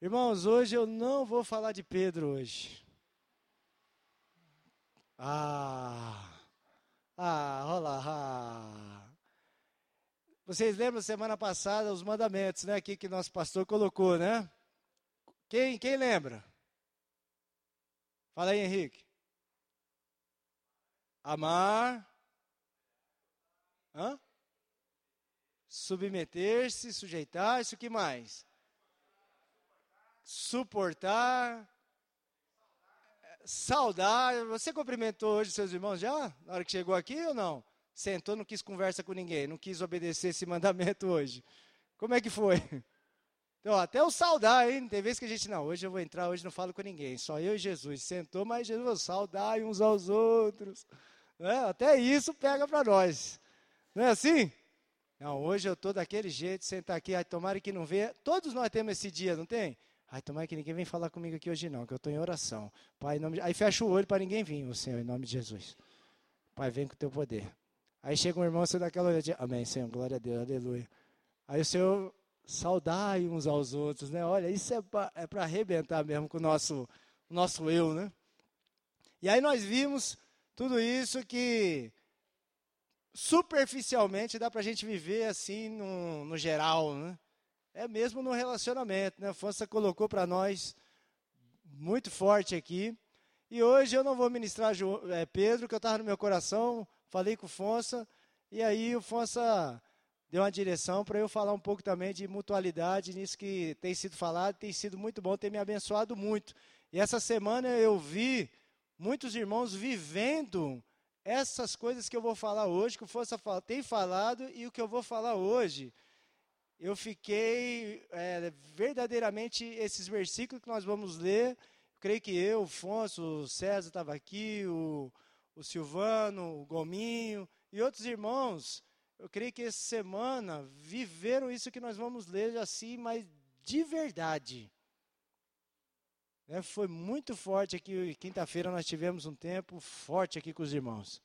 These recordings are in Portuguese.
Irmãos, hoje eu não vou falar de Pedro hoje. Ah, ah, olha ah. Vocês lembram semana passada os mandamentos, né? Aqui que nosso pastor colocou, né? Quem, quem lembra? Fala aí, Henrique. Amar. Hã? Submeter-se, sujeitar, isso que mais? Suportar, saudar. Você cumprimentou hoje seus irmãos já? Na hora que chegou aqui ou não? Sentou, não quis conversa com ninguém, não quis obedecer esse mandamento hoje. Como é que foi? Então, até o saudar, hein? Tem vezes que a gente, não, hoje eu vou entrar, hoje não falo com ninguém, só eu e Jesus. Sentou, mas Jesus, saudar uns aos outros. Né? Até isso pega para nós. Não é assim? Não, hoje eu estou daquele jeito, sentar aqui, tomara que não venha. Todos nós temos esse dia, não tem? Ai, tomara que ninguém venha falar comigo aqui hoje não, que eu estou em oração. Pai, em nome de... Aí fecha o olho para ninguém vir, o Senhor, em nome de Jesus. Pai, vem com o teu poder. Aí chega um irmão, você dá aquela olhadinha. Amém, Senhor, glória a Deus, aleluia. Aí o Senhor saudai uns aos outros, né? Olha, isso é para é arrebentar mesmo com o nosso, nosso eu, né? E aí nós vimos tudo isso que superficialmente dá para a gente viver assim no, no geral, né? É mesmo no relacionamento. Né? A Fonsa colocou para nós muito forte aqui. E hoje eu não vou ministrar é, Pedro, que eu estava no meu coração, falei com o Fonsa, e aí o Fonsa deu uma direção para eu falar um pouco também de mutualidade, nisso que tem sido falado, tem sido muito bom, tem me abençoado muito. E essa semana eu vi muitos irmãos vivendo essas coisas que eu vou falar hoje, que o Fonsa tem falado e o que eu vou falar hoje eu fiquei é, verdadeiramente esses versículos que nós vamos ler. Creio que eu, o Afonso, o César estava aqui, o, o Silvano, o Gominho e outros irmãos. Eu creio que essa semana viveram isso que nós vamos ler assim, mas de verdade. É, foi muito forte aqui. Quinta-feira nós tivemos um tempo forte aqui com os irmãos.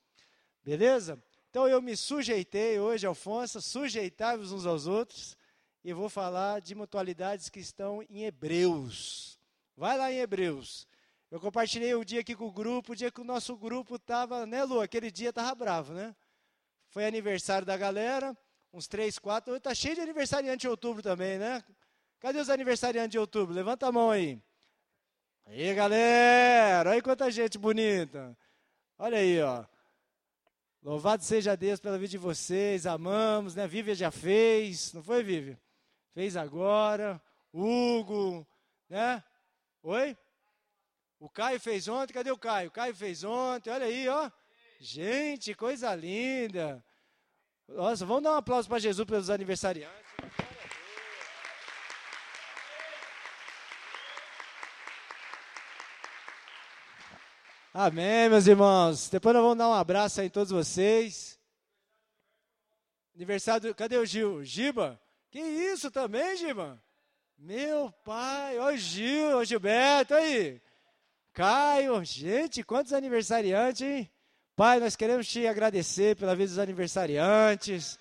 Beleza? Então eu me sujeitei hoje, Alfonso, sujeitai-vos uns aos outros e vou falar de mutualidades que estão em Hebreus. Vai lá em Hebreus. Eu compartilhei o dia aqui com o grupo, o dia que o nosso grupo estava, né, Lu? Aquele dia estava bravo, né? Foi aniversário da galera, uns três, quatro. Está cheio de aniversariante de outubro também, né? Cadê os aniversariantes de outubro? Levanta a mão aí. Aí, galera! Olha quanta gente bonita. Olha aí, ó. Louvado seja Deus pela vida de vocês, amamos, né? Vivian já fez, não foi, Vivian? Fez agora, Hugo, né? Oi? O Caio fez ontem, cadê o Caio? O Caio fez ontem, olha aí, ó. Gente, coisa linda. Nossa, vamos dar um aplauso para Jesus pelos aniversariantes. Amém, meus irmãos. Depois nós vamos dar um abraço aí em todos vocês. Aniversário, do, cadê o Gil? Giba? Que isso também, Giba? Meu pai, ó Gil, ó Gilberto, aí. Caio, gente, quantos aniversariantes, hein? Pai, nós queremos te agradecer pela vida dos aniversariantes.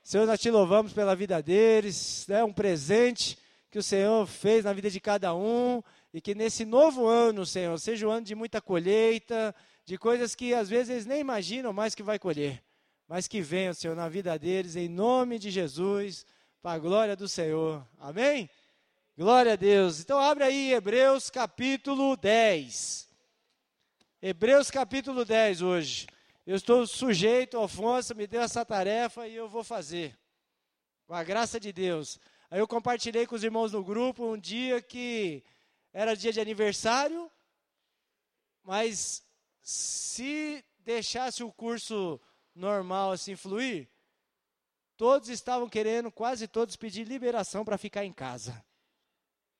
Senhor, nós te louvamos pela vida deles, né? Um presente que o Senhor fez na vida de cada um e que nesse novo ano, Senhor, seja um ano de muita colheita, de coisas que às vezes eles nem imaginam mais que vai colher, mas que venham, Senhor, na vida deles, em nome de Jesus para a glória do Senhor. Amém? Glória a Deus. Então abre aí Hebreus capítulo 10. Hebreus capítulo 10 hoje. Eu estou sujeito, Alfonso me deu essa tarefa e eu vou fazer. Com a graça de Deus. Aí eu compartilhei com os irmãos no grupo um dia que era dia de aniversário, mas se deixasse o curso normal assim fluir, Todos estavam querendo, quase todos, pedir liberação para ficar em casa.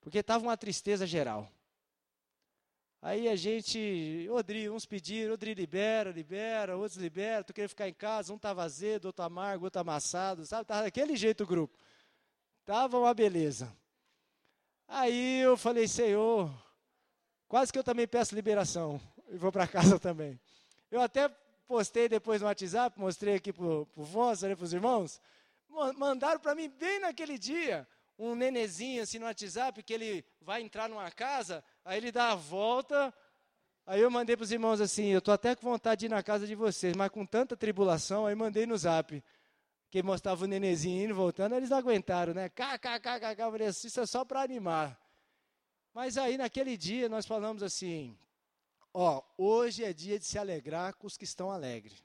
Porque estava uma tristeza geral. Aí a gente, Odri, uns pediram, Odri libera, libera, outros libera, tu queria ficar em casa, um estava azedo, outro amargo, outro amassado, sabe? Estava daquele jeito o grupo. Tava uma beleza. Aí eu falei, Senhor, quase que eu também peço liberação. E vou para casa também. Eu até postei depois no WhatsApp, mostrei aqui para o Vonsa, para os irmãos. Mandaram para mim bem naquele dia um nenezinho assim no WhatsApp, que ele vai entrar numa casa, aí ele dá a volta. Aí eu mandei para os irmãos assim: eu estou até com vontade de ir na casa de vocês, mas com tanta tribulação, aí mandei no zap. Que mostrava o nenezinho indo voltando, eles aguentaram, né? KKKK, eu falei assim, isso é só para animar. Mas aí naquele dia nós falamos assim: ó, hoje é dia de se alegrar com os que estão alegres.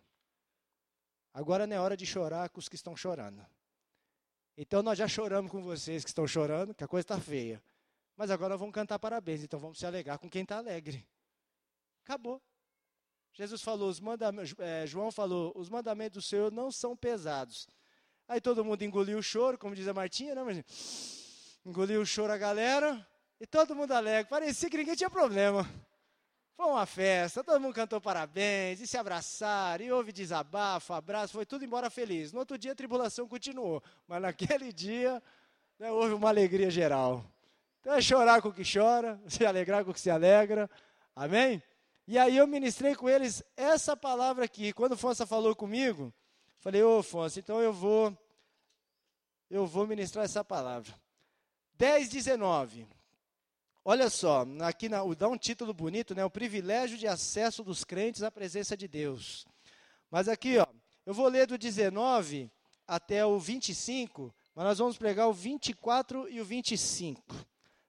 Agora não é hora de chorar com os que estão chorando. Então nós já choramos com vocês que estão chorando, que a coisa está feia. Mas agora vamos cantar parabéns, então vamos se alegrar com quem está alegre. Acabou. Jesus falou, os é, João falou, os mandamentos do Senhor não são pesados. Aí todo mundo engoliu o choro, como diz a Martinha, né? Mas, engoliu o choro a galera, e todo mundo alegre. Parecia que ninguém tinha problema. Foi uma festa, todo mundo cantou parabéns, e se abraçaram, e houve desabafo, abraço, foi tudo embora feliz. No outro dia a tribulação continuou, mas naquele dia né, houve uma alegria geral. Então é chorar com o que chora, se alegrar com o que se alegra. Amém? E aí eu ministrei com eles essa palavra aqui. Quando o Fonsa falou comigo, falei, ô Fonsa, então eu vou, eu vou ministrar essa palavra. 10, 19. Olha só, aqui na, dá um título bonito, né? O privilégio de acesso dos crentes à presença de Deus. Mas aqui, ó, eu vou ler do 19 até o 25, mas nós vamos pregar o 24 e o 25.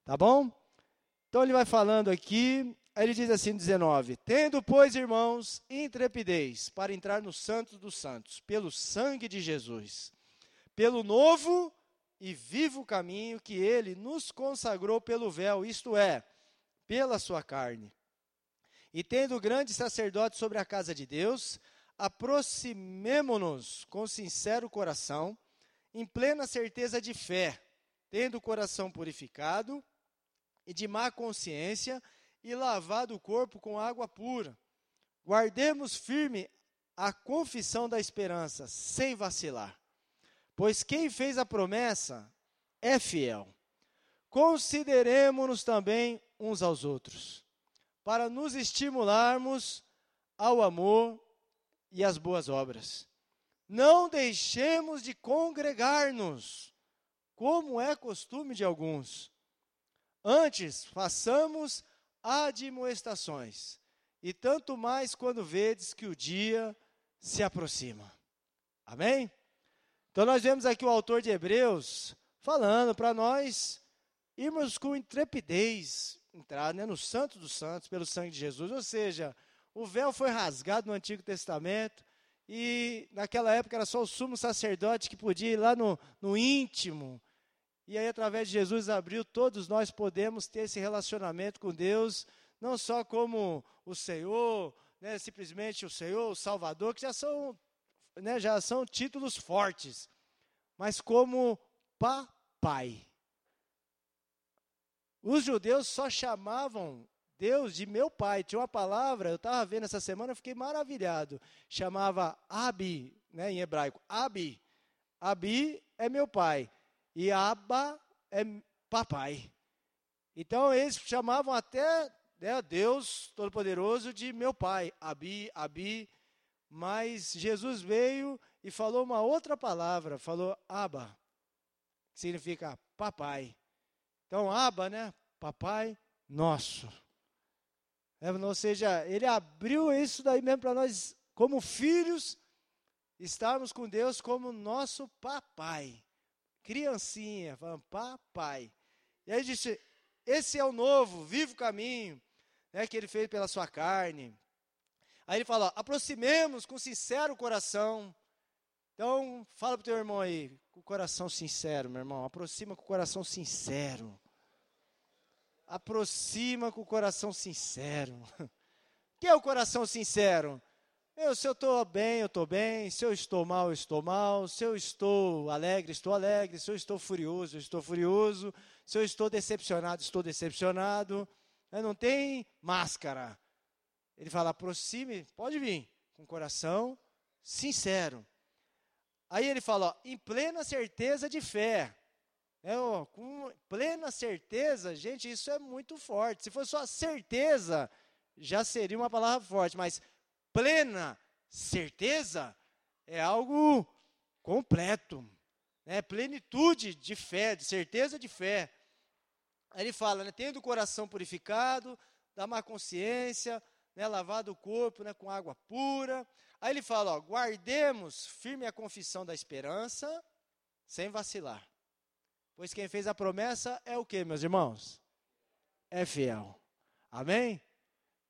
Tá bom? Então ele vai falando aqui, aí ele diz assim, 19: Tendo, pois, irmãos, intrepidez para entrar no Santo dos Santos, pelo sangue de Jesus, pelo novo e vivo caminho que ele nos consagrou pelo véu, isto é, pela sua carne. E tendo grande sacerdote sobre a casa de Deus, aproximemo-nos com sincero coração, em plena certeza de fé, tendo o coração purificado e de má consciência, e lavado o corpo com água pura. Guardemos firme a confissão da esperança, sem vacilar. Pois quem fez a promessa é fiel. Consideremos-nos também uns aos outros, para nos estimularmos ao amor e às boas obras. Não deixemos de congregar-nos, como é costume de alguns. Antes, façamos admoestações, e tanto mais quando vedes que o dia se aproxima. Amém? Então nós vemos aqui o autor de Hebreus falando para nós irmos com intrepidez entrar né, no Santo dos Santos pelo sangue de Jesus. Ou seja, o véu foi rasgado no Antigo Testamento e naquela época era só o sumo sacerdote que podia ir lá no, no íntimo. E aí, através de Jesus, abriu, todos nós podemos ter esse relacionamento com Deus, não só como o Senhor, né, simplesmente o Senhor, o Salvador, que já são né, já são títulos fortes, mas como papai. Os judeus só chamavam Deus de meu pai. Tinha uma palavra, eu estava vendo essa semana, eu fiquei maravilhado. Chamava Abi, né, em hebraico. Abi. Abi é meu pai. E Abba é papai. Então eles chamavam até né, Deus Todo-Poderoso de meu pai. Abi, Abi. Mas Jesus veio e falou uma outra palavra, falou Abba, que significa papai. Então, Abba, né? Papai nosso. É, ou seja, ele abriu isso daí mesmo para nós, como filhos, estarmos com Deus como nosso papai. Criancinha, falando papai. E aí disse: esse é o novo, vivo caminho, né, que ele fez pela sua carne. Aí ele fala: aproximemos com sincero coração. Então, fala para o teu irmão aí, com o coração sincero, meu irmão. Aproxima com o coração sincero. Aproxima com o coração sincero. O que é o coração sincero? Eu, se eu estou bem, eu estou bem. Se eu estou mal, eu estou mal. Se eu estou alegre, estou alegre. Se eu estou furioso, eu estou furioso. Se eu estou decepcionado, estou decepcionado. Não tem máscara. Ele fala: aproxime, pode vir, com coração sincero. Aí ele fala: ó, em plena certeza de fé. É, ó, com plena certeza, gente, isso é muito forte. Se fosse só certeza, já seria uma palavra forte, mas plena certeza é algo completo. né, plenitude de fé, de certeza de fé. Aí ele fala, né, tendo o coração purificado, da má consciência, né, lavado o corpo né, com água pura. Aí ele fala, ó, guardemos firme a confissão da esperança, sem vacilar. Pois quem fez a promessa é o que, meus irmãos? É fiel. Amém?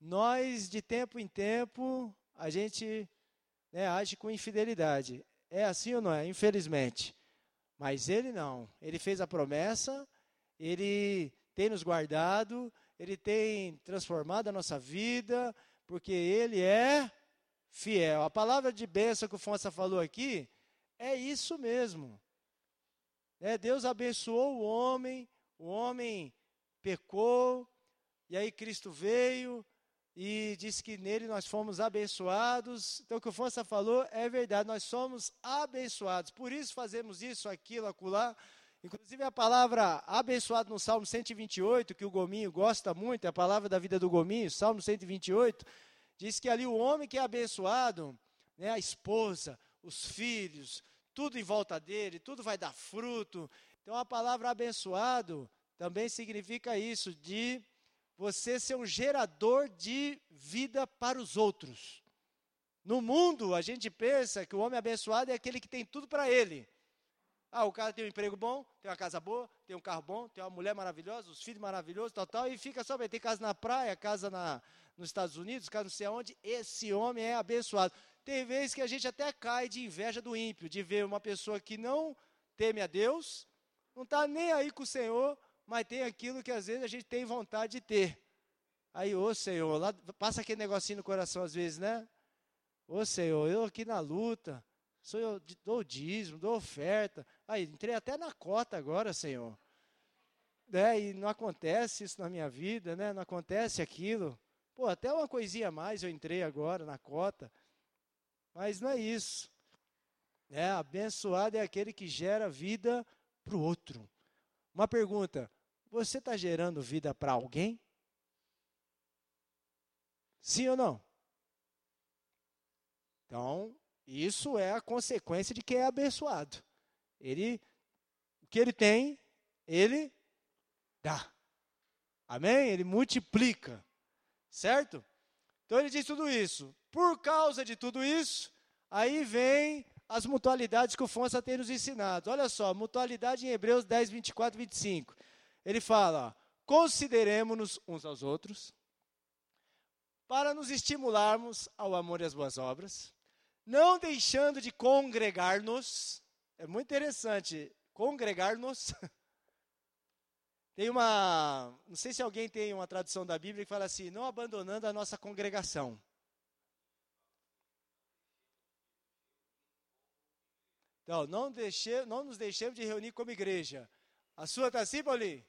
Nós, de tempo em tempo, a gente né, age com infidelidade. É assim ou não é? Infelizmente. Mas ele não. Ele fez a promessa, ele tem nos guardado, ele tem transformado a nossa vida, porque ele é fiel. A palavra de bênção que o Fonsa falou aqui é isso mesmo. É, Deus abençoou o homem, o homem pecou, e aí Cristo veio e disse que nele nós fomos abençoados. Então o que o Fonsa falou é verdade, nós somos abençoados. Por isso fazemos isso, aquilo, acolá. Inclusive a palavra abençoado no Salmo 128, que o Gominho gosta muito, é a palavra da vida do Gominho, Salmo 128, diz que ali o homem que é abençoado, né, a esposa, os filhos, tudo em volta dele, tudo vai dar fruto. Então a palavra abençoado também significa isso, de você ser um gerador de vida para os outros. No mundo, a gente pensa que o homem abençoado é aquele que tem tudo para ele. Ah, o cara tem um emprego bom, tem uma casa boa, tem um carro bom, tem uma mulher maravilhosa, os filhos maravilhosos, tal, tal, e fica só. Tem casa na praia, casa na, nos Estados Unidos, casa não sei aonde. Esse homem é abençoado. Tem vezes que a gente até cai de inveja do ímpio, de ver uma pessoa que não teme a Deus, não está nem aí com o Senhor, mas tem aquilo que às vezes a gente tem vontade de ter. Aí, ô Senhor, lá, passa aquele negocinho no coração às vezes, né? Ô Senhor, eu aqui na luta, Sou eu, dou dízimo, dou oferta. Aí, entrei até na cota agora, Senhor. É, e não acontece isso na minha vida, né? Não acontece aquilo. Pô, até uma coisinha a mais eu entrei agora na cota. Mas não é isso. É, abençoado é aquele que gera vida para o outro. Uma pergunta: você está gerando vida para alguém? Sim ou não? Então, isso é a consequência de quem é abençoado. Ele, o que ele tem, ele dá. Amém? Ele multiplica. Certo? Então ele diz tudo isso. Por causa de tudo isso, aí vem as mutualidades que o Fonsa tem nos ensinado. Olha só, mutualidade em Hebreus 10, 24 e 25. Ele fala: consideremos-nos uns aos outros, para nos estimularmos ao amor e às boas obras não deixando de congregar-nos. É muito interessante, congregar-nos. Tem uma, não sei se alguém tem uma tradução da Bíblia que fala assim, não abandonando a nossa congregação. Então, não, deixe, não nos deixemos de reunir como igreja. A sua está assim, Paulinho?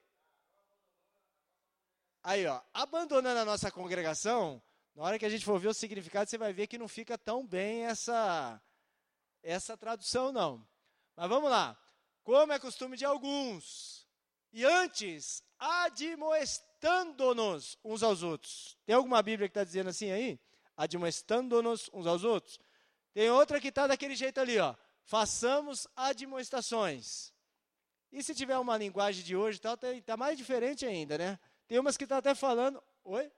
Aí, ó, abandonando a nossa congregação, na hora que a gente for ver o significado, você vai ver que não fica tão bem essa, essa tradução, não. Mas vamos lá. Como é costume de alguns. E antes, admoestando-nos uns aos outros. Tem alguma Bíblia que está dizendo assim aí? Admoestando-nos uns aos outros. Tem outra que está daquele jeito ali, ó. Façamos admoestações. E se tiver uma linguagem de hoje tal, está tá mais diferente ainda, né? Tem umas que tá até falando. Oi?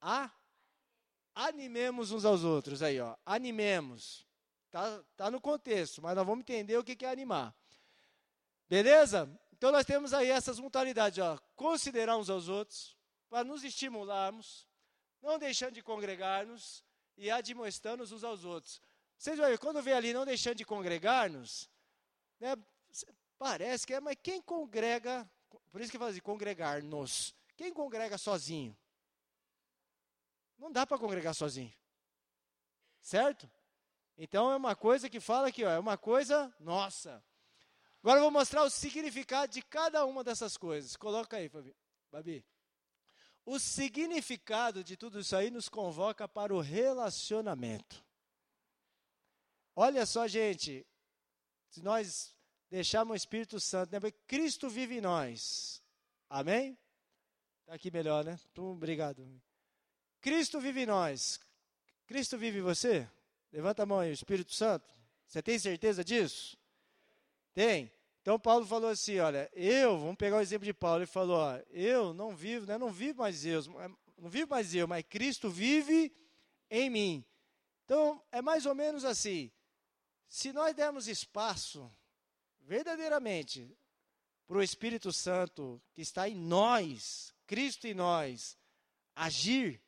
a animemos uns aos outros aí, ó. Animemos. Tá, tá no contexto, mas nós vamos entender o que é animar. Beleza? Então nós temos aí essas mutualidades, ó. Considerar uns aos outros, para nos estimularmos, não deixando de congregar-nos e admoestando uns aos outros. Vocês vão ver, quando vem ali não deixando de congregar-nos, né, parece que é, mas quem congrega, por isso que fala assim, congregar-nos. Quem congrega sozinho? Não dá para congregar sozinho. Certo? Então é uma coisa que fala aqui, ó, é uma coisa nossa. Agora eu vou mostrar o significado de cada uma dessas coisas. Coloca aí, Fabi. Babi. O significado de tudo isso aí nos convoca para o relacionamento. Olha só, gente, se nós deixarmos o Espírito Santo, né? Cristo vive em nós. Amém? Está aqui melhor, né? Então, obrigado. Cristo vive em nós. Cristo vive em você? Levanta a mão aí, Espírito Santo. Você tem certeza disso? Tem? Então Paulo falou assim, olha, eu, vamos pegar o exemplo de Paulo, ele falou, ó, eu não vivo, né, não vivo mais eu, não vivo mais eu, mas Cristo vive em mim. Então, é mais ou menos assim, se nós dermos espaço, verdadeiramente, para o Espírito Santo que está em nós, Cristo em nós, agir,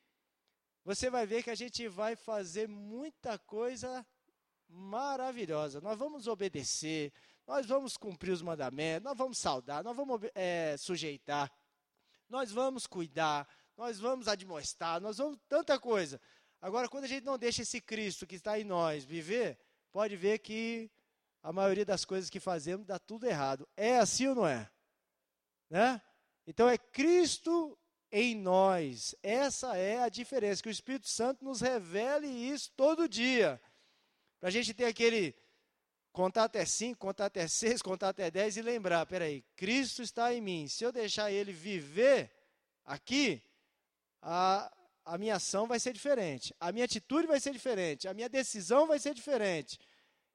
você vai ver que a gente vai fazer muita coisa maravilhosa. Nós vamos obedecer, nós vamos cumprir os mandamentos, nós vamos saudar, nós vamos é, sujeitar, nós vamos cuidar, nós vamos admoestar, nós vamos tanta coisa. Agora, quando a gente não deixa esse Cristo que está em nós viver, pode ver que a maioria das coisas que fazemos dá tudo errado. É assim ou não é? Né? Então é Cristo em nós. Essa é a diferença. Que o Espírito Santo nos revele isso todo dia. Para a gente ter aquele contar até 5, contar até 6, contar até 10 e lembrar, peraí, Cristo está em mim. Se eu deixar ele viver aqui, a, a minha ação vai ser diferente, a minha atitude vai ser diferente, a minha decisão vai ser diferente.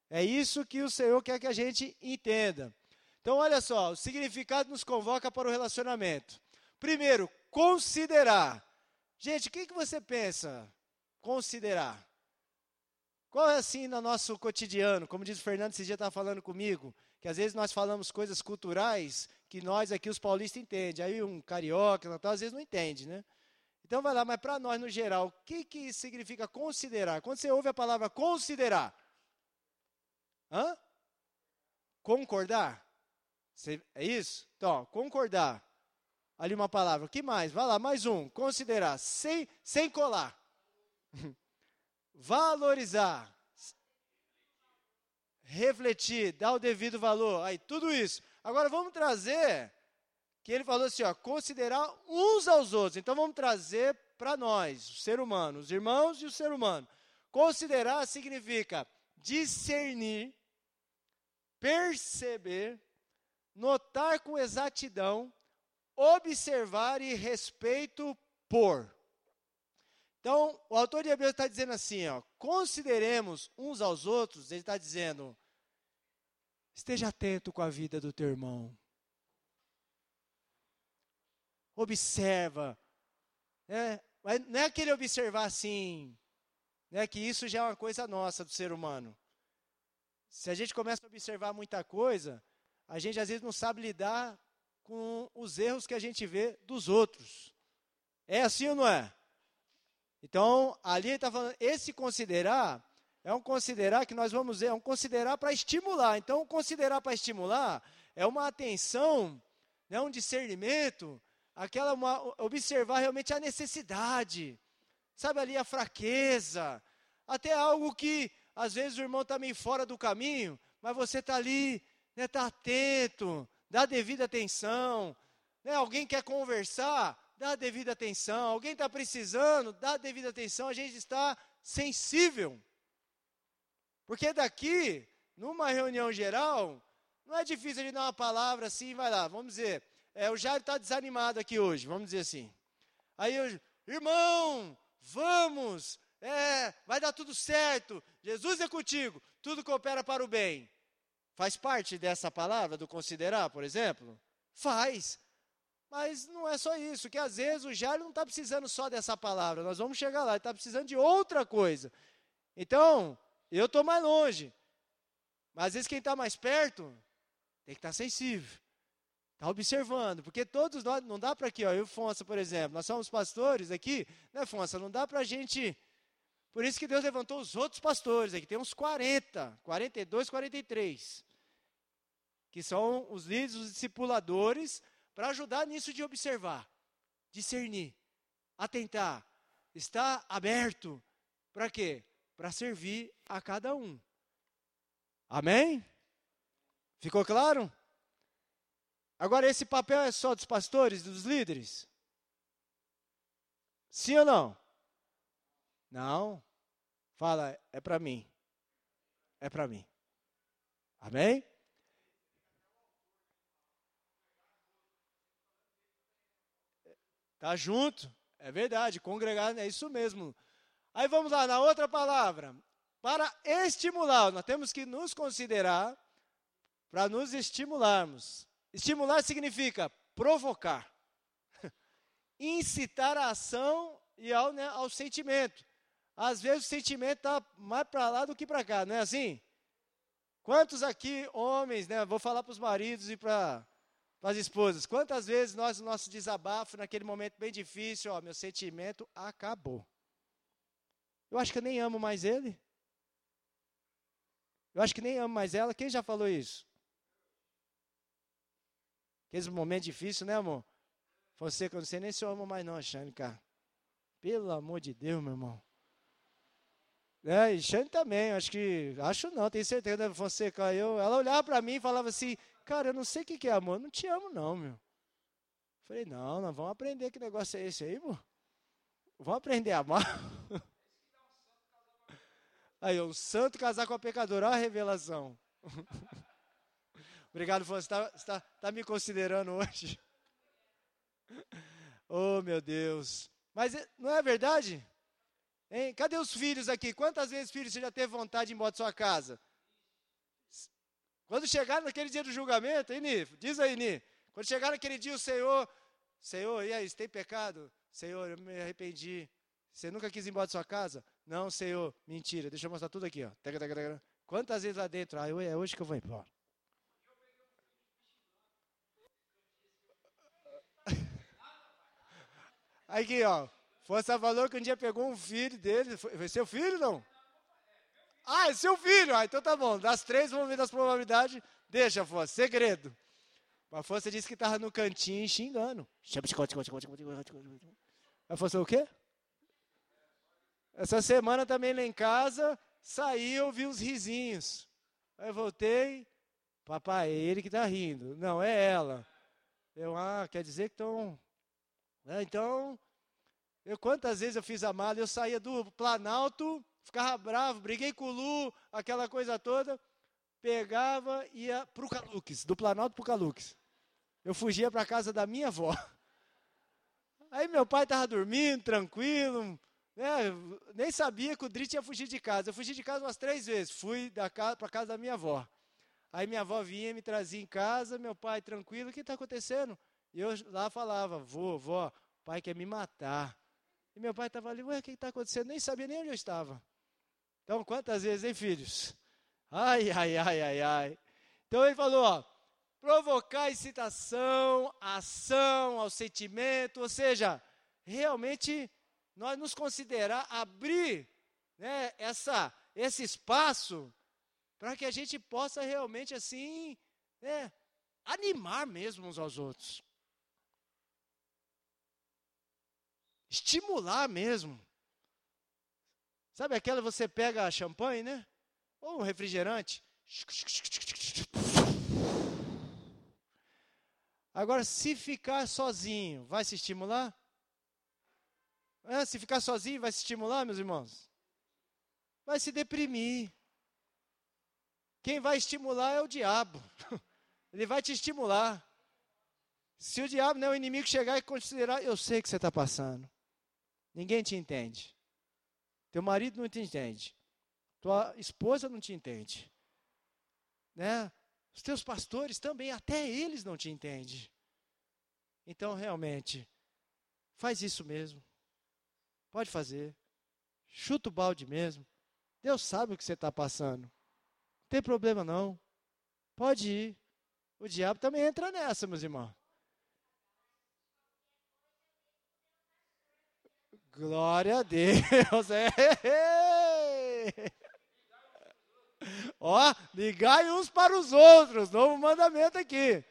É isso que o Senhor quer que a gente entenda. Então, olha só, o significado nos convoca para o relacionamento. Primeiro, considerar. Gente, o que, que você pensa? Considerar. Qual é assim no nosso cotidiano? Como diz o Fernando, esse dia estava falando comigo, que às vezes nós falamos coisas culturais que nós aqui, os paulistas, entendem. Aí um carioca, às vezes não entende, né? Então vai lá, mas para nós no geral, o que, que significa considerar? Quando você ouve a palavra considerar, hã? Concordar? Você, é isso? Então, concordar. Ali uma palavra. Que mais? Vai lá, mais um. Considerar. Sem, sem colar. valorizar, refletir, dar o devido valor, aí tudo isso. Agora vamos trazer que ele falou assim, ó, considerar uns aos outros. Então vamos trazer para nós, o ser humano, os irmãos e o ser humano. Considerar significa discernir, perceber, notar com exatidão, observar e respeito por. Então, o autor de Hebreus está dizendo assim: ó, consideremos uns aos outros, ele está dizendo, esteja atento com a vida do teu irmão. Observa. Né? Mas não é aquele observar assim, né, que isso já é uma coisa nossa do ser humano. Se a gente começa a observar muita coisa, a gente às vezes não sabe lidar com os erros que a gente vê dos outros. É assim ou não é? Então, ali ele está falando, esse considerar é um considerar que nós vamos ver, é um considerar para estimular. Então, considerar para estimular é uma atenção, né, um discernimento, aquela uma, observar realmente a necessidade, sabe ali a fraqueza, até algo que às vezes o irmão está meio fora do caminho, mas você está ali, está né, tá atento, dá devida atenção, né, alguém quer conversar, dá devida atenção. Alguém está precisando, dá devida atenção. A gente está sensível. Porque daqui, numa reunião geral, não é difícil de dar uma palavra assim, vai lá, vamos dizer. É, o Jair está desanimado aqui hoje, vamos dizer assim. Aí eu, irmão, vamos, é, vai dar tudo certo, Jesus é contigo, tudo coopera para o bem. Faz parte dessa palavra do considerar, por exemplo? Faz. Mas não é só isso, que às vezes o Jairo não está precisando só dessa palavra, nós vamos chegar lá, ele está precisando de outra coisa. Então, eu estou mais longe. Mas às vezes quem está mais perto tem que estar tá sensível. Está observando, porque todos nós, não dá para aqui, ó, eu e Fonsa, por exemplo, nós somos pastores aqui, né, Fonsa? Não dá para a gente. Por isso que Deus levantou os outros pastores aqui, tem uns 40, 42, 43, que são os líderes, os discipuladores, para ajudar nisso de observar, discernir, atentar, estar aberto. Para quê? Para servir a cada um. Amém? Ficou claro? Agora, esse papel é só dos pastores, dos líderes? Sim ou não? Não. Fala, é para mim. É para mim. Amém? Tá junto? É verdade, congregar é isso mesmo. Aí vamos lá, na outra palavra. Para estimular, nós temos que nos considerar para nos estimularmos. Estimular significa provocar, incitar a ação e ao, né, ao sentimento. Às vezes o sentimento está mais para lá do que para cá, não é assim? Quantos aqui, homens, né? Vou falar para os maridos e para as esposas. Quantas vezes nós, no nosso desabafo, naquele momento bem difícil, ó, meu sentimento acabou. Eu acho que eu nem amo mais ele. Eu acho que nem amo mais ela. Quem já falou isso? Aqueles momentos difíceis, né, amor? Você, que eu não sei nem se eu amo mais não, Xane, cara. Pelo amor de Deus, meu irmão. É, e Xane também, acho que. Acho não, tenho certeza, né, Fonseca? Eu, ela olhava para mim e falava assim: Cara, eu não sei o que, que é amor, não te amo, não, meu. Falei: Não, nós vamos aprender que negócio é esse aí, amor. Vamos aprender a amar. Aí, um santo casar com a pecadora, olha a revelação. Obrigado, Fonseca. Você está tá, tá me considerando hoje? Oh, meu Deus. Mas eh, não é verdade? Hein? Cadê os filhos aqui? Quantas vezes, filhos, você já teve vontade de ir embora de sua casa? Quando chegar naquele dia do julgamento, hein, Ni? Diz aí, Ni. Quando chegar naquele dia, o Senhor, Senhor, e aí, você tem pecado? Senhor, eu me arrependi. Você nunca quis ir embora de sua casa? Não, Senhor, mentira. Deixa eu mostrar tudo aqui, ó. Quantas vezes lá dentro? Ah, é hoje que eu vou embora. Aqui, ó. Força falou que um dia pegou um filho dele. Foi, seu filho, não? Ah, é seu filho. Ah, então tá bom. Das três, vamos ver das probabilidades. Deixa, Força. Segredo. A Força disse que tava no cantinho xingando. A Força o quê? Essa semana também lá em casa, saí eu vi os risinhos. Aí eu voltei, papai, é ele que está rindo. Não, é ela. Eu, ah, quer dizer que estão né? Então, eu quantas vezes eu fiz a mala, eu saía do Planalto, ficava bravo, briguei com o Lu, aquela coisa toda, pegava e ia para o Calux, do Planalto para o Calux. Eu fugia para a casa da minha avó. Aí meu pai estava dormindo, tranquilo, né? nem sabia que o Drit ia fugir de casa. Eu fugi de casa umas três vezes, fui para a casa da minha avó. Aí minha avó vinha, me trazia em casa, meu pai tranquilo, o que está acontecendo? E eu lá falava, vô, vó, pai quer me matar. E meu pai estava ali, ué, o que está acontecendo? Nem sabia nem onde eu estava. Então, quantas vezes, hein, filhos? Ai, ai, ai, ai, ai. Então ele falou, ó, provocar excitação, ação, ao sentimento, ou seja, realmente nós nos considerar abrir né, essa, esse espaço para que a gente possa realmente assim né, animar mesmo uns aos outros. Estimular mesmo. Sabe aquela você pega champanhe, né? Ou um refrigerante. Agora, se ficar sozinho, vai se estimular? É, se ficar sozinho, vai se estimular, meus irmãos? Vai se deprimir. Quem vai estimular é o diabo. Ele vai te estimular. Se o diabo, né, o inimigo, chegar e considerar, eu sei que você está passando. Ninguém te entende. Teu marido não te entende. Tua esposa não te entende. Né? Os teus pastores também, até eles não te entendem. Então, realmente, faz isso mesmo. Pode fazer. Chuta o balde mesmo. Deus sabe o que você está passando. Não tem problema não. Pode ir. O diabo também entra nessa, meus irmãos. Glória a Deus. É. Ó, ligai uns para os outros. Novo mandamento aqui.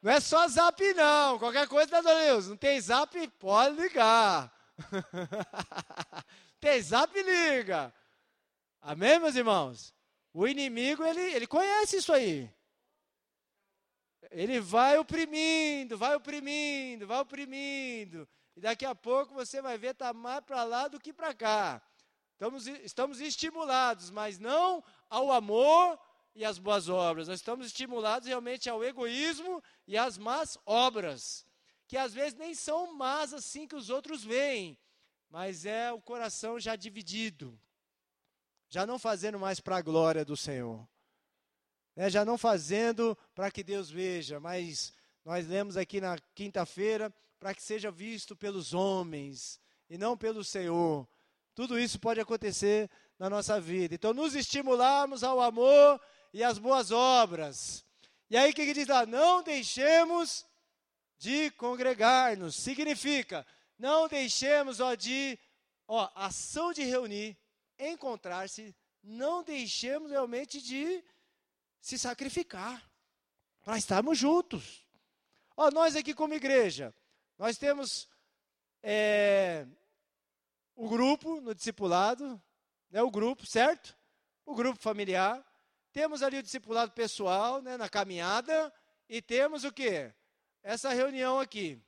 Não é só zap, não. Qualquer coisa, Deus. Não tem zap, pode ligar. tem zap, liga. Amém, meus irmãos? O inimigo, ele, ele conhece isso aí. Ele vai oprimindo, vai oprimindo, vai oprimindo. E daqui a pouco você vai ver está mais para lá do que para cá. Estamos, estamos estimulados, mas não ao amor e às boas obras. Nós estamos estimulados realmente ao egoísmo e às más obras, que às vezes nem são más assim que os outros veem, mas é o coração já dividido, já não fazendo mais para a glória do Senhor. né, já não fazendo para que Deus veja, mas nós lemos aqui na quinta-feira para que seja visto pelos homens e não pelo Senhor. Tudo isso pode acontecer na nossa vida. Então, nos estimularmos ao amor e às boas obras. E aí, o que, que diz lá? Não deixemos de congregar-nos. Significa, não deixemos ó, de, ó, ação de reunir, encontrar-se, não deixemos realmente de se sacrificar para estarmos juntos. Ó, nós aqui como igreja, nós temos é, o grupo no discipulado, né, o grupo, certo? O grupo familiar. Temos ali o discipulado pessoal, né, na caminhada. E temos o que? Essa reunião aqui.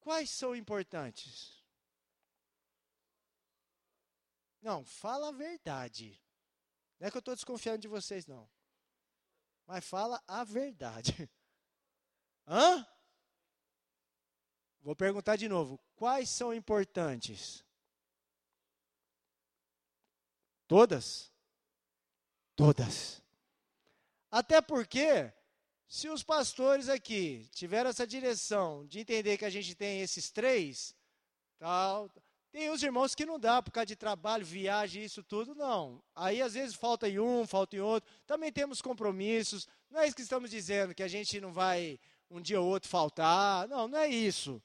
Quais são importantes? Não, fala a verdade. Não é que eu estou desconfiando de vocês, não. Mas fala a verdade. Hã? Vou perguntar de novo. Quais são importantes? Todas? Todas. Até porque, se os pastores aqui tiveram essa direção de entender que a gente tem esses três, tal, tem os irmãos que não dá por causa de trabalho, viagem, isso tudo, não. Aí às vezes falta em um, falta em outro. Também temos compromissos. Não é isso que estamos dizendo, que a gente não vai um dia ou outro faltar. Não, não é isso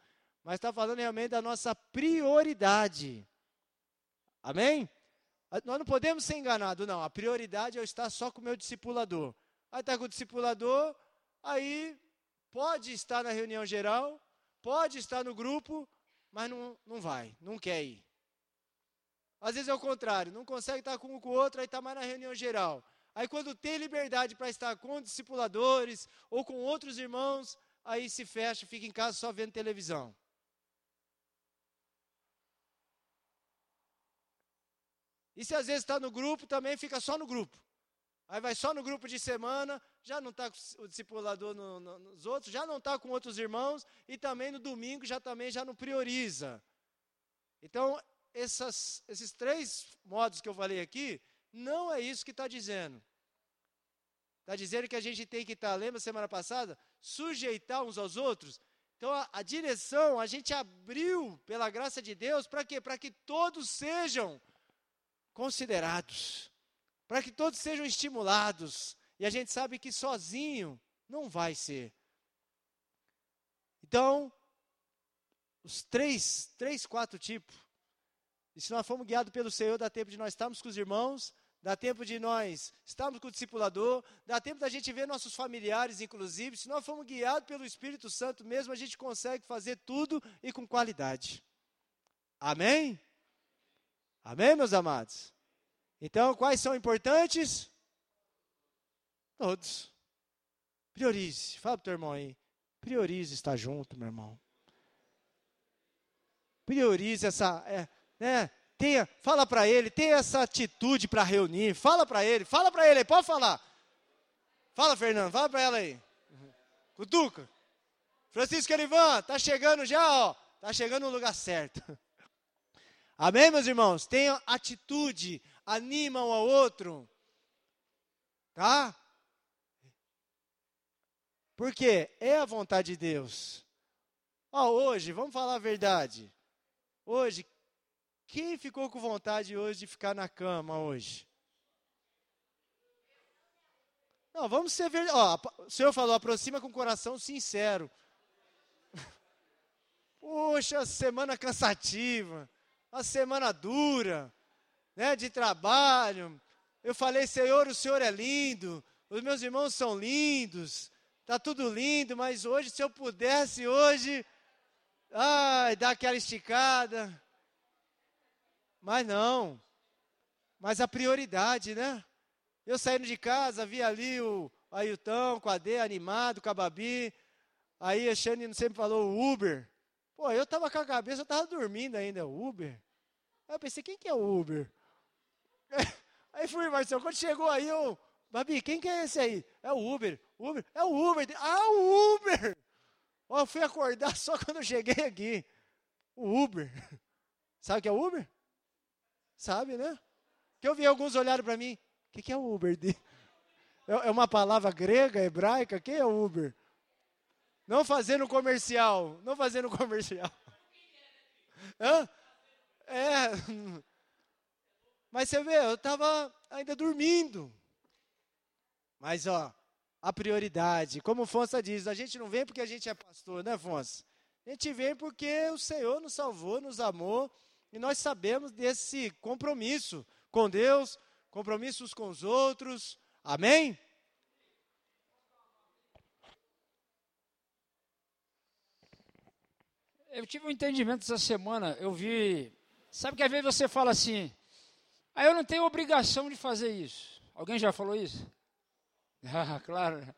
mas está falando realmente da nossa prioridade. Amém? Nós não podemos ser enganados, não. A prioridade é eu estar só com o meu discipulador. Aí está com o discipulador, aí pode estar na reunião geral, pode estar no grupo, mas não, não vai, não quer ir. Às vezes é o contrário, não consegue estar com um com o outro, aí está mais na reunião geral. Aí quando tem liberdade para estar com discipuladores ou com outros irmãos, aí se fecha, fica em casa só vendo televisão. E se às vezes está no grupo, também fica só no grupo. Aí vai só no grupo de semana, já não está com o discipulador no, no, nos outros, já não está com outros irmãos, e também no domingo já também já não prioriza. Então, essas, esses três modos que eu falei aqui, não é isso que está dizendo. Está dizendo que a gente tem que estar, tá, lembra semana passada? Sujeitar uns aos outros. Então, a, a direção, a gente abriu, pela graça de Deus, para quê? Para que todos sejam considerados, para que todos sejam estimulados. E a gente sabe que sozinho não vai ser. Então, os três, três, quatro tipos. E se nós formos guiados pelo Senhor, dá tempo de nós estarmos com os irmãos, dá tempo de nós estarmos com o discipulador, dá tempo da gente ver nossos familiares, inclusive. Se nós formos guiados pelo Espírito Santo mesmo, a gente consegue fazer tudo e com qualidade. Amém? Amém, meus amados? Então, quais são importantes? Todos. Priorize. Fala para o teu irmão aí. Priorize estar junto, meu irmão. Priorize essa. É, né, tenha, fala para ele, tenha essa atitude para reunir. Fala para ele, fala para ele pode falar. Fala, Fernando, fala para ela aí. Cutuca. Francisco Elivan, tá chegando já, ó. Tá chegando no lugar certo. Amém, meus irmãos? Tenham atitude, animam um ao outro. Tá? Porque é a vontade de Deus. Ó, hoje, vamos falar a verdade. Hoje, quem ficou com vontade hoje de ficar na cama hoje? Não, vamos ser verdade. O Senhor falou, aproxima com coração sincero. Poxa, semana cansativa uma semana dura, né, de trabalho. Eu falei, Senhor, o Senhor é lindo, os meus irmãos são lindos, está tudo lindo, mas hoje, se eu pudesse, hoje, ai, dar aquela esticada. Mas não, mas a prioridade, né? Eu saindo de casa, vi ali o Ailton com a D animado, com a Babi. Aí a Xane sempre falou Uber. Pô, eu tava com a cabeça, eu tava dormindo ainda, Uber. Aí eu pensei, quem que é o Uber? Aí fui, Marcelo, quando chegou aí, eu, Babi, quem que é esse aí? É o Uber. Uber? É o Uber. Ah, o Uber! Ó, eu fui acordar só quando eu cheguei aqui. O Uber. Sabe o que é o Uber? Sabe, né? Que eu vi alguns olharam para mim. O que, que é o Uber? É, é uma palavra grega, hebraica? Quem é o Uber? Não fazendo comercial. Não fazendo comercial. Hã? É. Mas você vê, eu estava ainda dormindo. Mas, ó, a prioridade, como Fonsa diz, a gente não vem porque a gente é pastor, né, Fonsa? A gente vem porque o Senhor nos salvou, nos amou, e nós sabemos desse compromisso com Deus, compromissos com os outros. Amém? Eu tive um entendimento essa semana, eu vi. Sabe que às vezes você fala assim, ah, eu não tenho obrigação de fazer isso. Alguém já falou isso? Ah, claro.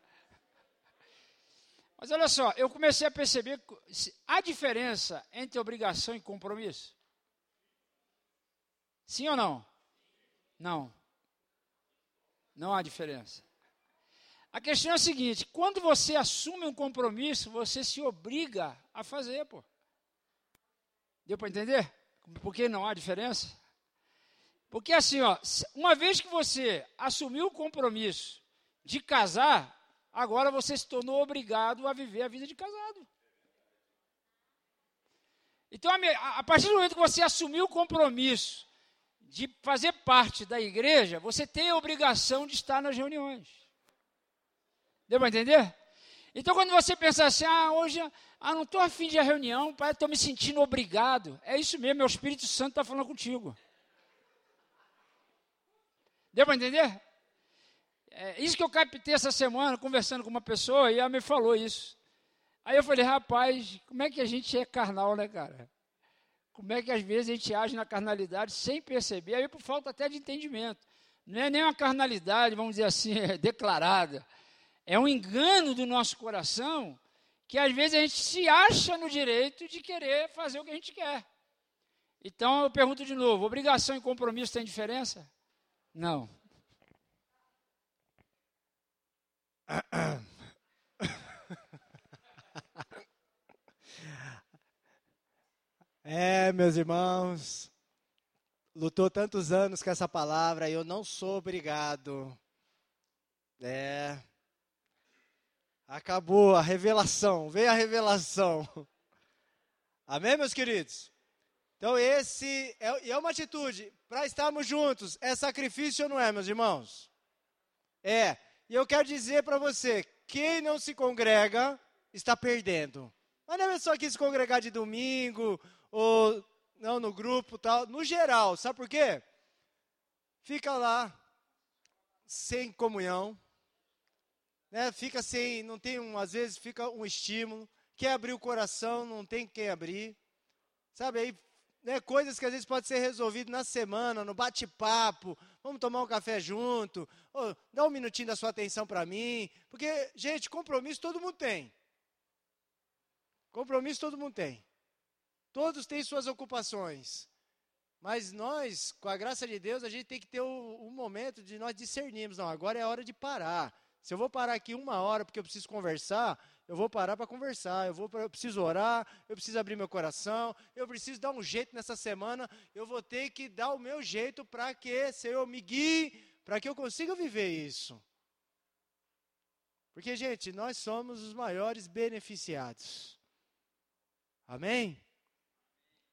Mas olha só, eu comecei a perceber a diferença entre obrigação e compromisso. Sim ou não? Não. Não há diferença. A questão é a seguinte: quando você assume um compromisso, você se obriga a fazer, pô. Deu para entender? Por que não há diferença? Porque assim, ó, uma vez que você assumiu o compromisso de casar, agora você se tornou obrigado a viver a vida de casado. Então, a partir do momento que você assumiu o compromisso de fazer parte da igreja, você tem a obrigação de estar nas reuniões. Deu para entender? Então, quando você pensa assim, ah, hoje ah, não estou afim de a reunião, pai, estou me sentindo obrigado. É isso mesmo, meu Espírito Santo está falando contigo. Deu para entender? É isso que eu captei essa semana, conversando com uma pessoa, e ela me falou isso. Aí eu falei, rapaz, como é que a gente é carnal, né, cara? Como é que às vezes a gente age na carnalidade sem perceber, aí por falta até de entendimento. Não é nem uma carnalidade, vamos dizer assim, é declarada. É um engano do nosso coração que às vezes a gente se acha no direito de querer fazer o que a gente quer. Então eu pergunto de novo: obrigação e compromisso tem diferença? Não. É, meus irmãos, lutou tantos anos com essa palavra e eu não sou obrigado. É. Acabou a revelação, veio a revelação. Amém, meus queridos? Então, esse é, é uma atitude para estarmos juntos. É sacrifício ou não é, meus irmãos? É. E eu quero dizer para você: quem não se congrega está perdendo. Mas não é só aqui se congregar de domingo ou não no grupo tal, no geral, sabe por quê? Fica lá sem comunhão, né? Fica sem, não tem um, às vezes fica um estímulo, quer abrir o coração, não tem quem abrir. Sabe aí, né, coisas que às vezes pode ser resolvido na semana, no bate-papo, vamos tomar um café junto, ou dá um minutinho da sua atenção para mim, porque gente, compromisso todo mundo tem. Compromisso todo mundo tem. Todos têm suas ocupações. Mas nós, com a graça de Deus, a gente tem que ter um, um momento de nós discernirmos. Não, agora é a hora de parar. Se eu vou parar aqui uma hora porque eu preciso conversar, eu vou parar para conversar. Eu, vou, eu preciso orar, eu preciso abrir meu coração, eu preciso dar um jeito nessa semana. Eu vou ter que dar o meu jeito para que, Senhor, me guie, para que eu consiga viver isso. Porque, gente, nós somos os maiores beneficiados. Amém?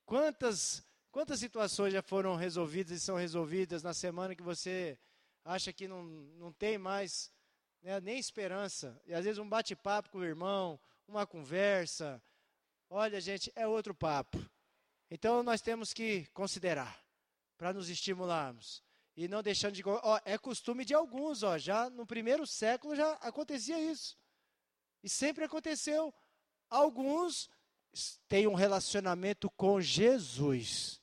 Quantas, quantas situações já foram resolvidas e são resolvidas na semana que você acha que não, não tem mais né, nem esperança? E às vezes um bate-papo com o irmão, uma conversa. Olha, gente, é outro papo. Então nós temos que considerar para nos estimularmos. E não deixando de. Ó, é costume de alguns, ó, já no primeiro século já acontecia isso. E sempre aconteceu. Alguns tem um relacionamento com Jesus.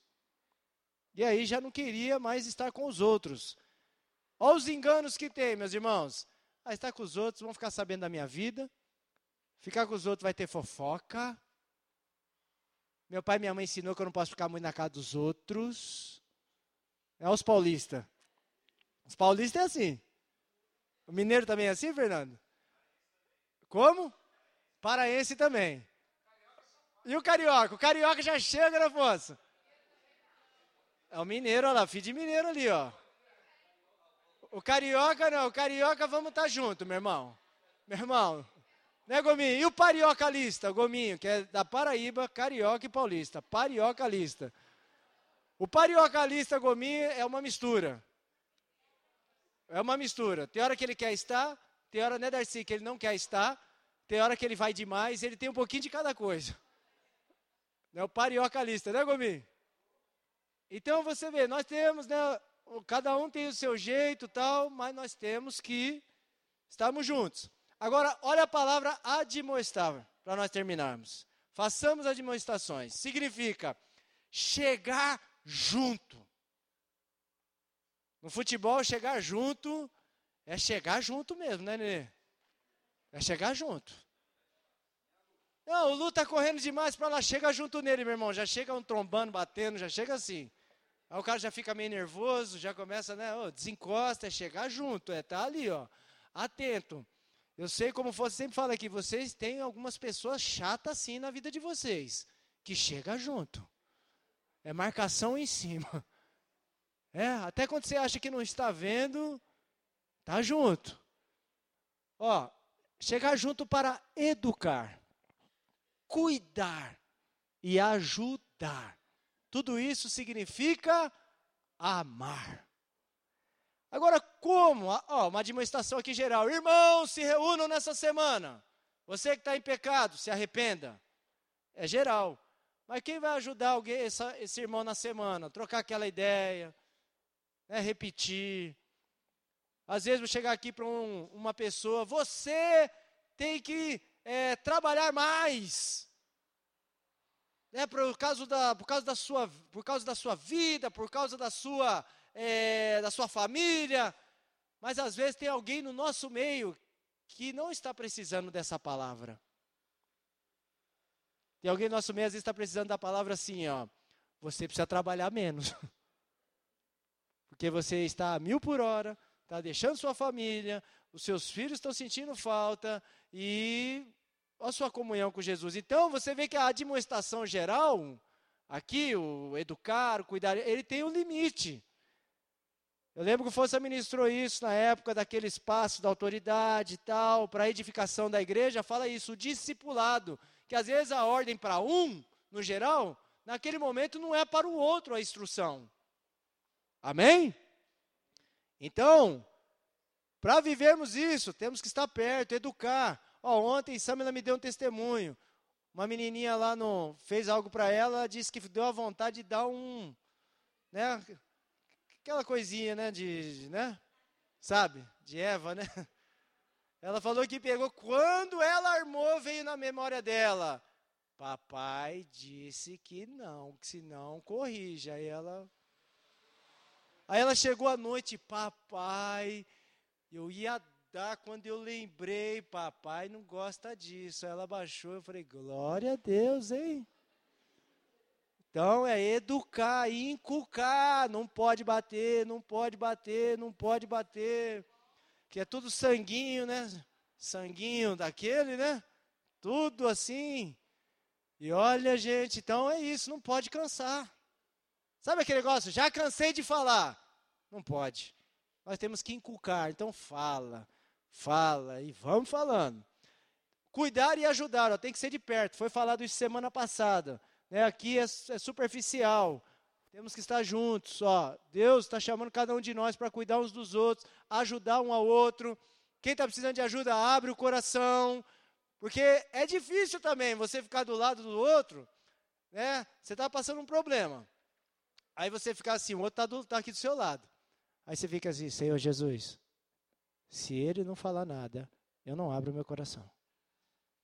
E aí já não queria mais estar com os outros. Olha os enganos que tem, meus irmãos. Ah, estar com os outros, vão ficar sabendo da minha vida. Ficar com os outros vai ter fofoca. Meu pai e minha mãe ensinou que eu não posso ficar muito na casa dos outros. É os paulistas. Os paulistas é assim. O mineiro também é assim, Fernando? Como? Paraense também. E o carioca? O carioca já chega, né, Afonso? É o mineiro, olha lá, filho de mineiro ali, ó. O carioca não, o carioca vamos estar tá junto, meu irmão. Meu irmão. Né, Gominho? E o parioca lista, Gominho, que é da Paraíba, carioca e paulista. Parioca lista. O parioca lista, Gominho, é uma mistura. É uma mistura. Tem hora que ele quer estar, tem hora, né, Darcy, que ele não quer estar, tem hora que ele vai demais, ele tem um pouquinho de cada coisa. É o parioca lista, né, Gominho? Então você vê, nós temos, né, cada um tem o seu jeito tal, mas nós temos que estarmos juntos. Agora, olha a palavra admoestar, para nós terminarmos. Façamos admoestações. Significa chegar junto. No futebol, chegar junto é chegar junto mesmo, né, Nenê? É chegar junto. Não, o Lu tá correndo demais para lá, chega junto nele, meu irmão. Já chega um trombando, batendo, já chega assim. Aí o cara já fica meio nervoso, já começa, né? Oh, desencosta, é chegar junto, é tá ali, ó. Atento. Eu sei como você sempre fala aqui, vocês têm algumas pessoas chatas assim na vida de vocês, que chega junto. É marcação em cima. É, até quando você acha que não está vendo, tá junto. Ó, chegar junto para educar, cuidar e ajudar. Tudo isso significa amar. Agora, como? Ó, uma demonstração aqui geral. Irmãos, se reúnam nessa semana. Você que está em pecado, se arrependa. É geral. Mas quem vai ajudar alguém, essa, esse irmão na semana? Trocar aquela ideia, né, repetir. Às vezes vou chegar aqui para um, uma pessoa, você tem que é, trabalhar mais né, por, causa da, por, causa da sua, por causa da sua vida, por causa da sua, é, da sua família. Mas às vezes tem alguém no nosso meio que não está precisando dessa palavra. Tem alguém no nosso meio, às vezes, está precisando da palavra assim, ó. Você precisa trabalhar menos. Porque você está a mil por hora, está deixando sua família, os seus filhos estão sentindo falta e a sua comunhão com Jesus. Então, você vê que a admoestação geral, aqui, o educar, o cuidar, ele tem um limite. Eu lembro que o Força ministrou isso na época daquele espaço da autoridade e tal, para a edificação da igreja, fala isso, o discipulado, que às vezes a ordem para um, no geral, naquele momento não é para o outro a instrução. Amém? Então, para vivermos isso, temos que estar perto, educar. Ó, ontem Samila me deu um testemunho. Uma menininha lá no, fez algo para ela, disse que deu a vontade de dar um, né, aquela coisinha, né, de, né, sabe, de Eva, né? Ela falou que pegou quando ela armou, veio na memória dela. Papai disse que não, que se não corrija. Aí ela Aí ela chegou à noite, papai, eu ia dar quando eu lembrei, papai não gosta disso. Ela baixou, eu falei, glória a Deus, hein? Então é educar inculcar, não pode bater, não pode bater, não pode bater. Que é tudo sanguinho, né? Sanguinho daquele, né? Tudo assim. E olha, gente, então é isso, não pode cansar. Sabe aquele negócio? Já cansei de falar. Não pode. Nós temos que inculcar, então fala fala e vamos falando. Cuidar e ajudar, ó, tem que ser de perto. Foi falado isso semana passada. Né? Aqui é, é superficial. Temos que estar juntos. Ó. Deus está chamando cada um de nós para cuidar uns dos outros, ajudar um ao outro. Quem está precisando de ajuda, abre o coração. Porque é difícil também você ficar do lado do outro. Né? Você está passando um problema. Aí você fica assim, o outro está tá aqui do seu lado. Aí você fica assim, Senhor Jesus, se ele não falar nada, eu não abro meu coração.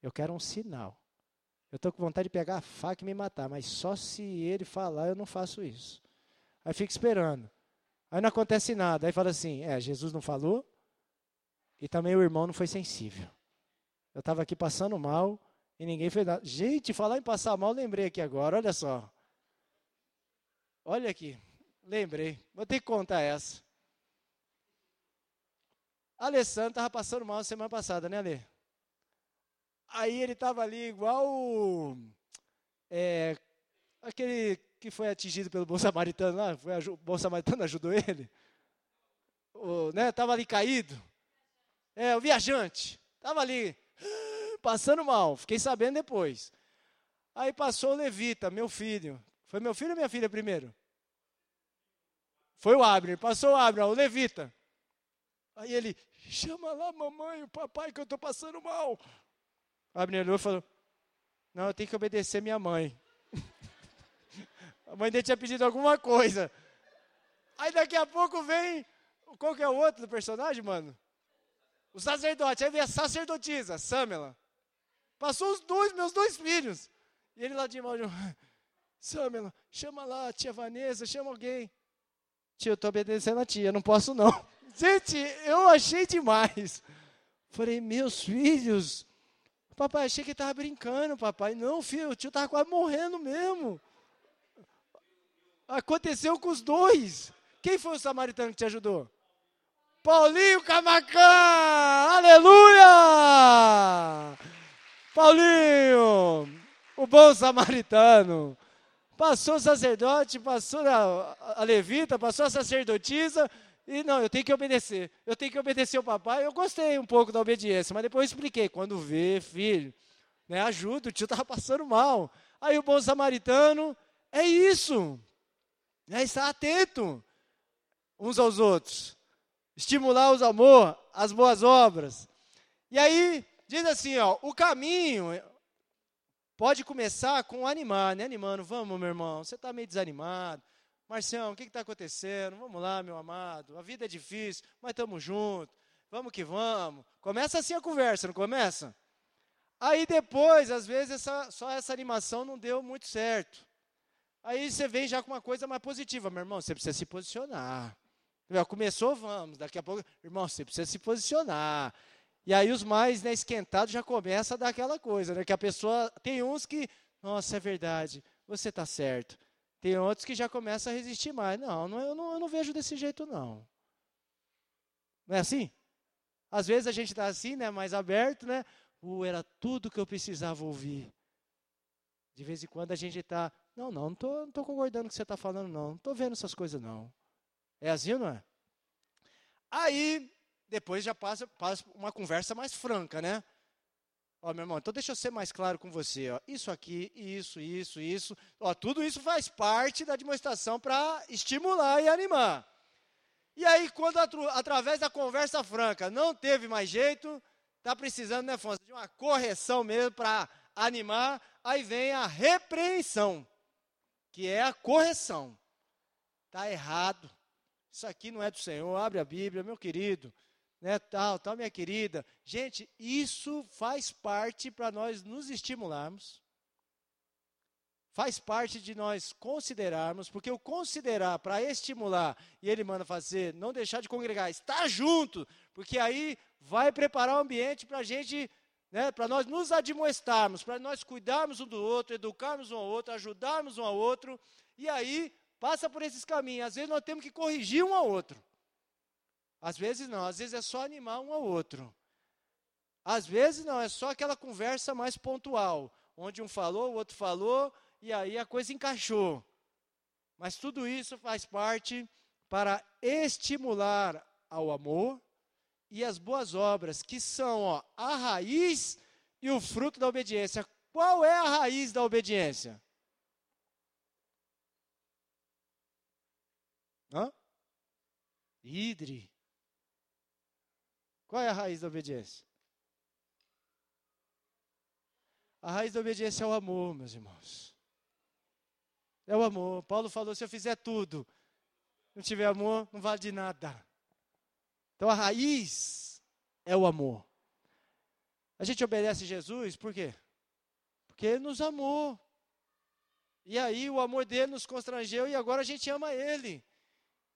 Eu quero um sinal. Eu estou com vontade de pegar a faca e me matar, mas só se ele falar eu não faço isso. Aí fica esperando. Aí não acontece nada. Aí fala assim: é, Jesus não falou e também o irmão não foi sensível. Eu estava aqui passando mal e ninguém fez nada. Gente, falar em passar mal, lembrei aqui agora, olha só. Olha aqui, lembrei. Vou ter que contar essa. Alessandro estava passando mal semana passada, né, Ale? Aí ele estava ali igual é, aquele que foi atingido pelo bom samaritano lá, foi, o bom samaritano ajudou ele. o né, tava ali caído. É, o viajante. Tava ali, passando mal. Fiquei sabendo depois. Aí passou o levita, meu filho. Foi meu filho ou minha filha primeiro? Foi o Abner. Passou o Abner, o levita. Aí ele, chama lá mamãe, o papai, que eu estou passando mal. Abner olhou e falou, não, eu tenho que obedecer minha mãe. a mãe dele tinha pedido alguma coisa. Aí daqui a pouco vem, qual que é o outro do personagem, mano? O sacerdote, aí vem a sacerdotisa, Samela. Passou os dois, meus dois filhos. E ele lá de mal, Samela, chama lá a tia Vanessa, chama alguém. Tia, eu estou obedecendo a tia, não posso não. Gente, eu achei demais. Falei, meus filhos. Papai, achei que estava brincando, papai. Não, filho, o tio estava quase morrendo mesmo. Aconteceu com os dois. Quem foi o samaritano que te ajudou? Paulinho Camacan! Aleluia! Paulinho, o bom samaritano. Passou o sacerdote, passou a, a levita, passou a sacerdotisa, e não, eu tenho que obedecer. Eu tenho que obedecer o papai. Eu gostei um pouco da obediência, mas depois eu expliquei. Quando vê, filho, né, ajuda, o tio estava passando mal. Aí o bom samaritano, é isso. É estar atento uns aos outros. Estimular os amor, as boas obras. E aí, diz assim, ó, o caminho pode começar com animar, né? Animando, vamos, meu irmão, você está meio desanimado. Marcião, o que está acontecendo? Vamos lá, meu amado. A vida é difícil, mas estamos juntos. Vamos que vamos. Começa assim a conversa, não começa? Aí depois, às vezes, essa, só essa animação não deu muito certo. Aí você vem já com uma coisa mais positiva. Meu irmão, você precisa se posicionar. Começou, vamos. Daqui a pouco, irmão, você precisa se posicionar. E aí os mais né, esquentados já começam a dar aquela coisa, né? Que a pessoa. Tem uns que, nossa, é verdade, você está certo. Tem outros que já começam a resistir mais. Não, não eu, não, eu não vejo desse jeito, não. Não é assim? Às vezes a gente está assim, né, mais aberto, né? Uh, era tudo que eu precisava ouvir. De vez em quando a gente está, não, não, não estou não tô concordando com o que você está falando, não. Não estou vendo essas coisas, não. É assim não é? Aí, depois já passa, passa uma conversa mais franca, né? Ó, meu irmão, então deixa eu ser mais claro com você. Ó. Isso aqui, isso, isso, isso. Ó, tudo isso faz parte da demonstração para estimular e animar. E aí, quando através da conversa franca não teve mais jeito, está precisando, né, Afonso, de uma correção mesmo para animar, aí vem a repreensão, que é a correção. Está errado. Isso aqui não é do Senhor. Abre a Bíblia, meu querido né, tal, tal, minha querida. Gente, isso faz parte para nós nos estimularmos. Faz parte de nós considerarmos, porque o considerar para estimular, e ele manda fazer, não deixar de congregar, estar junto, porque aí vai preparar o ambiente para a gente, né, para nós nos admoestarmos, para nós cuidarmos um do outro, educarmos um ao outro, ajudarmos um ao outro, e aí passa por esses caminhos. Às vezes nós temos que corrigir um ao outro. Às vezes não, às vezes é só animar um ao outro. Às vezes não, é só aquela conversa mais pontual, onde um falou, o outro falou, e aí a coisa encaixou. Mas tudo isso faz parte para estimular ao amor e as boas obras, que são ó, a raiz e o fruto da obediência. Qual é a raiz da obediência? Hã? Idre. Qual é a raiz da obediência? A raiz da obediência é o amor, meus irmãos. É o amor. Paulo falou: se eu fizer tudo, não tiver amor, não vale de nada. Então a raiz é o amor. A gente obedece Jesus por quê? Porque ele nos amou. E aí o amor dele nos constrangeu e agora a gente ama ele.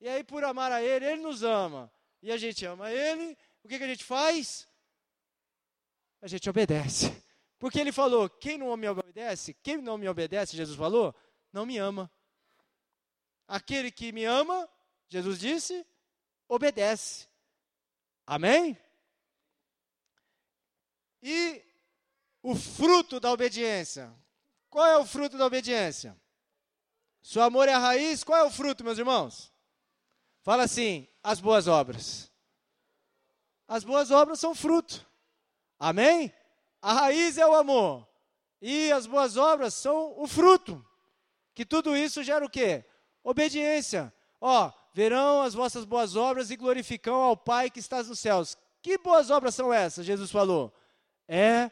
E aí por amar a ele, ele nos ama. E a gente ama ele o que, que a gente faz? A gente obedece. Porque ele falou: quem não me obedece, quem não me obedece, Jesus falou, não me ama. Aquele que me ama, Jesus disse, obedece. Amém? E o fruto da obediência. Qual é o fruto da obediência? Se o amor é a raiz, qual é o fruto, meus irmãos? Fala assim: as boas obras? As boas obras são fruto. Amém? A raiz é o amor. E as boas obras são o fruto. Que tudo isso gera o quê? Obediência. Ó, verão as vossas boas obras e glorificam ao Pai que está nos céus. Que boas obras são essas? Jesus falou. É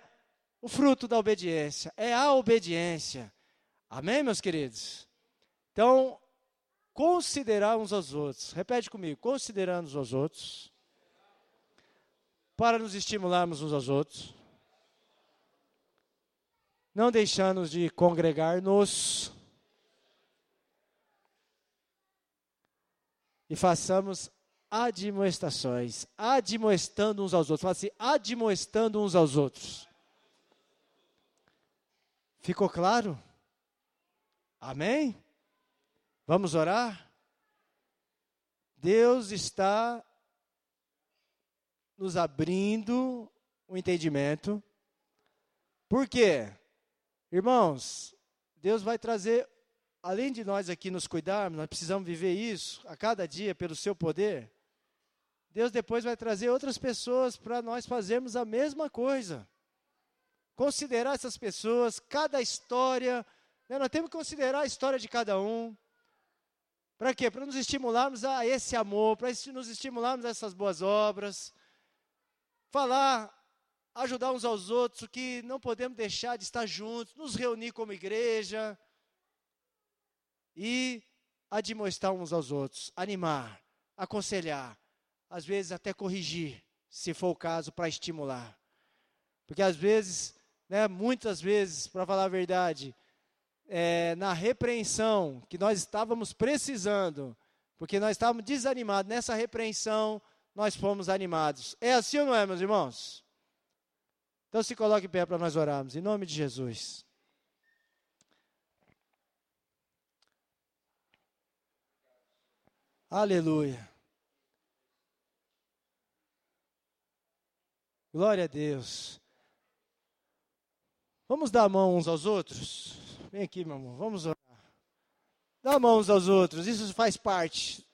o fruto da obediência, é a obediência. Amém, meus queridos? Então, considerar uns aos outros. Repete comigo, considerando uns aos outros. Para nos estimularmos uns aos outros. Não deixando de congregar-nos. E façamos admoestações, admoestando uns aos outros. Fala assim, admoestando uns aos outros. Ficou claro? Amém? Vamos orar? Deus está nos abrindo o entendimento. Por quê? Irmãos, Deus vai trazer, além de nós aqui nos cuidarmos, nós precisamos viver isso a cada dia pelo seu poder. Deus depois vai trazer outras pessoas para nós fazermos a mesma coisa considerar essas pessoas, cada história. Né? Nós temos que considerar a história de cada um. Para quê? Para nos estimularmos a esse amor, para nos estimularmos a essas boas obras. Falar, ajudar uns aos outros, que não podemos deixar de estar juntos, nos reunir como igreja. E admoestar uns aos outros, animar, aconselhar, às vezes até corrigir, se for o caso, para estimular. Porque às vezes né, muitas vezes, para falar a verdade, é, na repreensão que nós estávamos precisando, porque nós estávamos desanimados, nessa repreensão nós fomos animados. É assim ou não é, meus irmãos? Então se coloque em pé para nós orarmos, em nome de Jesus. Aleluia. Glória a Deus. Vamos dar a mão uns aos outros? Vem aqui, meu amor, vamos orar. Dá a mão uns aos outros, isso faz parte.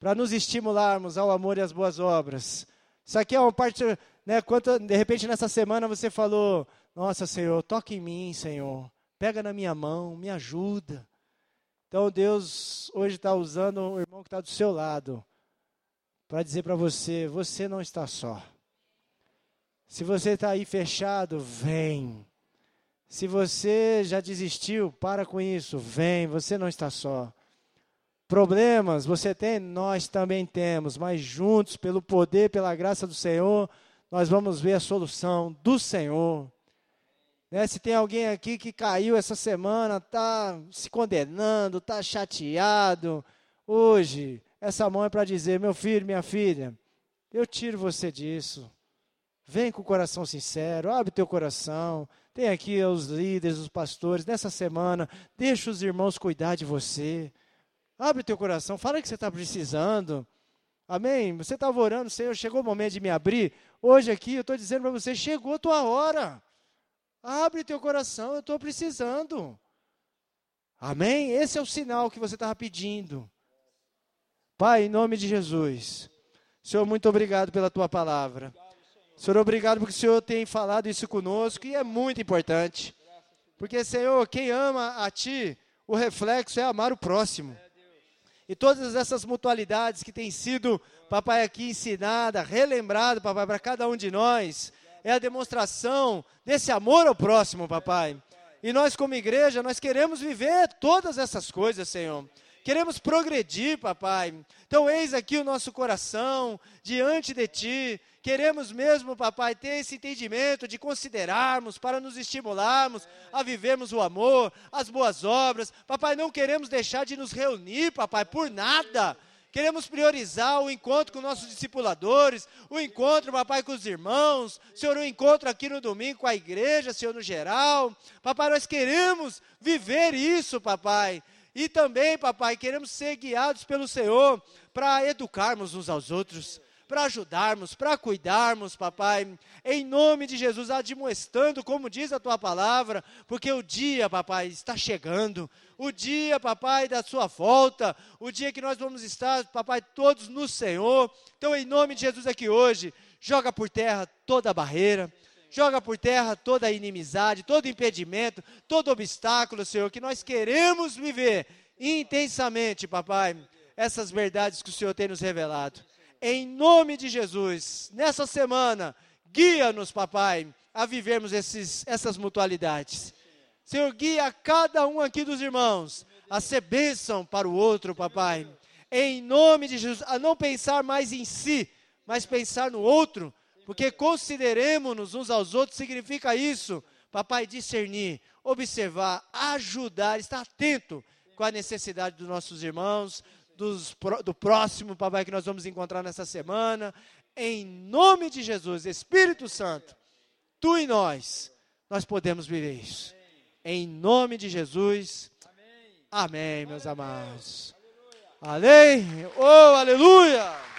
Para nos estimularmos ao amor e às boas obras. Isso aqui é uma parte, né, quanto, de repente nessa semana você falou, nossa Senhor, toque em mim, Senhor. Pega na minha mão, me ajuda. Então Deus hoje está usando o irmão que está do seu lado para dizer para você: você não está só. Se você está aí fechado, vem. Se você já desistiu, para com isso, vem, você não está só. Problemas você tem, nós também temos, mas juntos, pelo poder, pela graça do Senhor, nós vamos ver a solução do Senhor. Né? Se tem alguém aqui que caiu essa semana, está se condenando, está chateado, hoje, essa mão é para dizer: meu filho, minha filha, eu tiro você disso. Vem com o coração sincero, abre teu coração. Tem aqui os líderes, os pastores. Nessa semana, deixa os irmãos cuidar de você. Abre teu coração, fala que você está precisando. Amém? Você estava orando, Senhor, chegou o momento de me abrir. Hoje aqui eu estou dizendo para você, chegou a tua hora. Abre teu coração, eu estou precisando. Amém? Esse é o sinal que você estava pedindo. Pai, em nome de Jesus. Senhor, muito obrigado pela tua palavra. Senhor, obrigado porque o Senhor tem falado isso conosco e é muito importante. Porque, Senhor, quem ama a Ti, o reflexo é amar o próximo. E todas essas mutualidades que têm sido, papai, aqui ensinada, relembrado, papai, para cada um de nós, é a demonstração desse amor ao próximo, papai. E nós, como igreja, nós queremos viver todas essas coisas, Senhor. Queremos progredir, papai. Então, eis aqui o nosso coração diante de ti. Queremos mesmo, papai, ter esse entendimento de considerarmos, para nos estimularmos a vivermos o amor, as boas obras. Papai, não queremos deixar de nos reunir, papai, por nada. Queremos priorizar o encontro com nossos discipuladores, o encontro, papai, com os irmãos, Senhor, o encontro aqui no domingo com a igreja, Senhor, no geral. Papai, nós queremos viver isso, papai. E também, papai, queremos ser guiados pelo Senhor para educarmos uns aos outros para ajudarmos, para cuidarmos, papai, em nome de Jesus, admoestando, como diz a tua palavra, porque o dia, papai, está chegando, o dia, papai, da sua volta, o dia que nós vamos estar, papai, todos no Senhor. Então, em nome de Jesus aqui hoje, joga por terra toda a barreira, joga por terra toda inimizade, todo impedimento, todo obstáculo, Senhor, que nós queremos viver intensamente, papai, essas verdades que o Senhor tem nos revelado em nome de Jesus, nessa semana, guia-nos, papai, a vivermos esses, essas mutualidades. Senhor, guia cada um aqui dos irmãos a ser bênção para o outro, papai. Em nome de Jesus, a não pensar mais em si, mas pensar no outro, porque consideremos-nos uns aos outros significa isso, papai, discernir, observar, ajudar, estar atento com a necessidade dos nossos irmãos, dos, do próximo, papai, que nós vamos encontrar nessa semana. Em nome de Jesus, Espírito Santo, tu e nós, nós podemos viver isso. Em nome de Jesus. Amém, meus amados. Amém. Oh, aleluia.